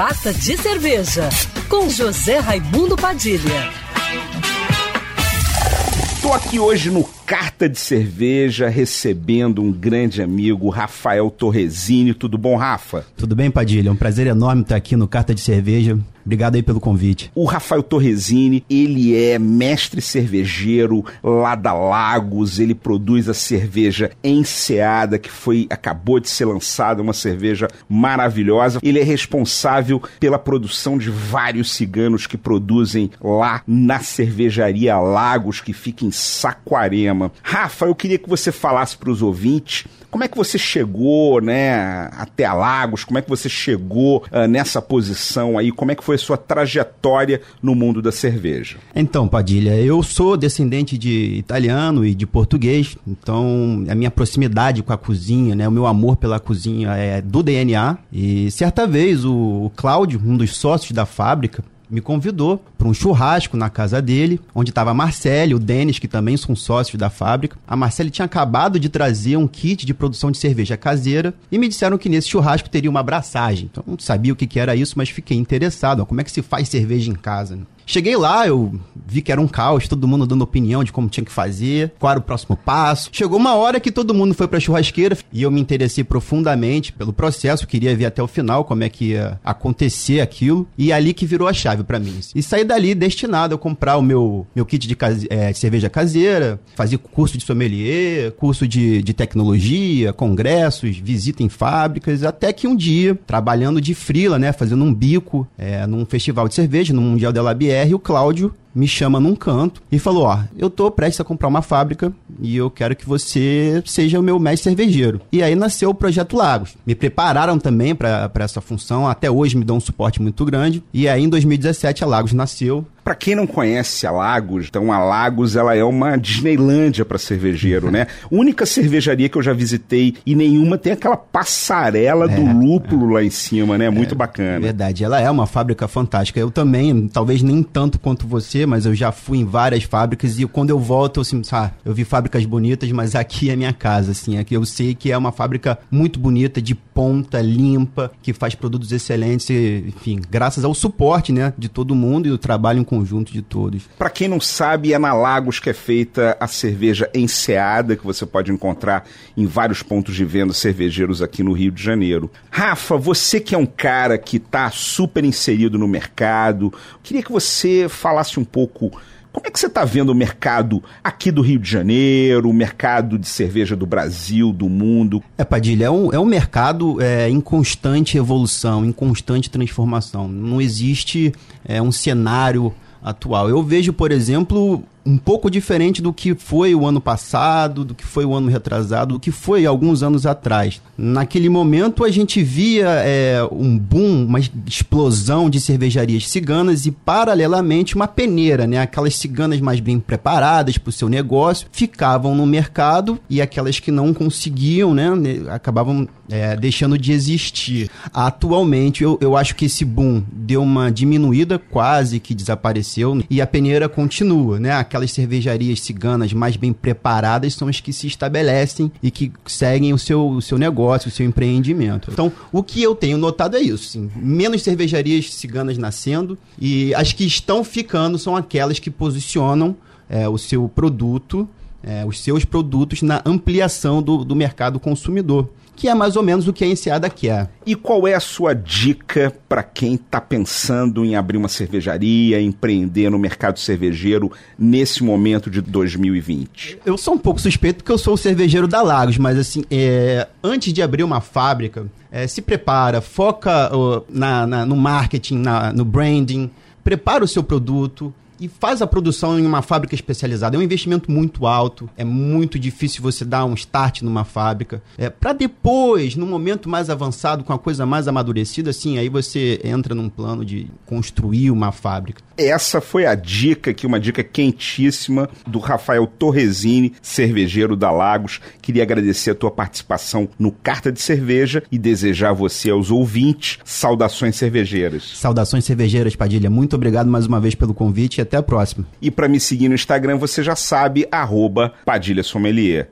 Carta de Cerveja, com José Raimundo Padilha. Estou aqui hoje no Carta de Cerveja recebendo um grande amigo, Rafael Torresini. Tudo bom, Rafa? Tudo bem, Padilha? É um prazer enorme estar aqui no Carta de Cerveja. Obrigado aí pelo convite. O Rafael Torresini, ele é mestre cervejeiro lá da Lagos, ele produz a cerveja Enseada, que foi acabou de ser lançada, uma cerveja maravilhosa. Ele é responsável pela produção de vários ciganos que produzem lá na cervejaria Lagos, que fica em Saquarema. Rafa, eu queria que você falasse para os ouvintes como é que você chegou, né, até a Lagos? Como é que você chegou uh, nessa posição aí? Como é que foi a sua trajetória no mundo da cerveja? Então, Padilha, eu sou descendente de italiano e de português, então a minha proximidade com a cozinha, né, o meu amor pela cozinha é do DNA. E certa vez o, o Cláudio, um dos sócios da fábrica, me convidou para um churrasco na casa dele, onde estava a Marcele, o Denis, que também são sócios da fábrica. A Marcele tinha acabado de trazer um kit de produção de cerveja caseira e me disseram que nesse churrasco teria uma abraçagem. Então não sabia o que, que era isso, mas fiquei interessado. Como é que se faz cerveja em casa? Né? Cheguei lá, eu vi que era um caos, todo mundo dando opinião de como tinha que fazer, qual era o próximo passo. Chegou uma hora que todo mundo foi pra churrasqueira e eu me interessei profundamente pelo processo, queria ver até o final como é que ia acontecer aquilo. E é ali que virou a chave para mim. E saí dali destinado a comprar o meu, meu kit de, case, é, cerveja caseira, fazer curso de sommelier, curso de, de tecnologia, congressos, visita em fábricas, até que um dia, trabalhando de frila, né, fazendo um bico é, num festival de cerveja, no Mundial de la Bière, O Cláudio me chama num canto e falou: Ó, eu tô prestes a comprar uma fábrica e eu quero que você seja o meu mestre cervejeiro. E aí nasceu o Projeto Lagos. Me prepararam também para essa função, até hoje me dão um suporte muito grande. E aí em 2017 a Lagos nasceu. Para quem não conhece a Lagos, então a Lagos ela é uma Disneylândia para cervejeiro, né? Única cervejaria que eu já visitei e nenhuma tem aquela passarela é, do lúpulo é. lá em cima, né? Muito é, bacana. É verdade, ela é uma fábrica fantástica. Eu também, talvez nem tanto quanto você, mas eu já fui em várias fábricas e quando eu volto, eu assim, ah, eu vi fábricas bonitas, mas aqui é minha casa, assim, aqui eu sei que é uma fábrica muito bonita, de ponta, limpa, que faz produtos excelentes, e, enfim, graças ao suporte, né, de todo mundo e o trabalho em conjunto de todos. Para quem não sabe, é na Lagos que é feita a cerveja enseada, que você pode encontrar em vários pontos de venda cervejeiros aqui no Rio de Janeiro. Rafa, você que é um cara que está super inserido no mercado, queria que você falasse um pouco como é que você está vendo o mercado aqui do Rio de Janeiro, o mercado de cerveja do Brasil, do mundo? É, Padilha, é um, é um mercado é, em constante evolução, em constante transformação. Não existe é, um cenário atual. Eu vejo, por exemplo, um pouco diferente do que foi o ano passado, do que foi o ano retrasado, do que foi alguns anos atrás. Naquele momento a gente via é, um boom, uma explosão de cervejarias ciganas e paralelamente uma peneira, né? Aquelas ciganas mais bem preparadas para o seu negócio ficavam no mercado e aquelas que não conseguiam, né? Acabavam é, deixando de existir. Atualmente eu, eu acho que esse boom deu uma diminuída, quase que desapareceu e a peneira continua, né? Aquelas cervejarias ciganas mais bem preparadas são as que se estabelecem e que seguem o seu, o seu negócio, o seu empreendimento. Então, o que eu tenho notado é isso: sim, menos cervejarias ciganas nascendo e as que estão ficando são aquelas que posicionam é, o seu produto, é, os seus produtos na ampliação do, do mercado consumidor que é mais ou menos o que a Enseada quer. E qual é a sua dica para quem está pensando em abrir uma cervejaria, empreender no mercado cervejeiro nesse momento de 2020? Eu sou um pouco suspeito porque eu sou o cervejeiro da Lagos, mas assim, é, antes de abrir uma fábrica, é, se prepara, foca uh, na, na, no marketing, na, no branding, prepara o seu produto, e faz a produção em uma fábrica especializada. É um investimento muito alto, é muito difícil você dar um start numa fábrica. É, para depois, no momento mais avançado, com a coisa mais amadurecida, assim, aí você entra num plano de construir uma fábrica. Essa foi a dica aqui, uma dica quentíssima do Rafael Torresini, cervejeiro da Lagos. Queria agradecer a tua participação no Carta de Cerveja e desejar a você, aos ouvintes, saudações cervejeiras. Saudações cervejeiras, Padilha. Muito obrigado mais uma vez pelo convite até a próxima. E para me seguir no Instagram, você já sabe, arroba Padilha Sommelier.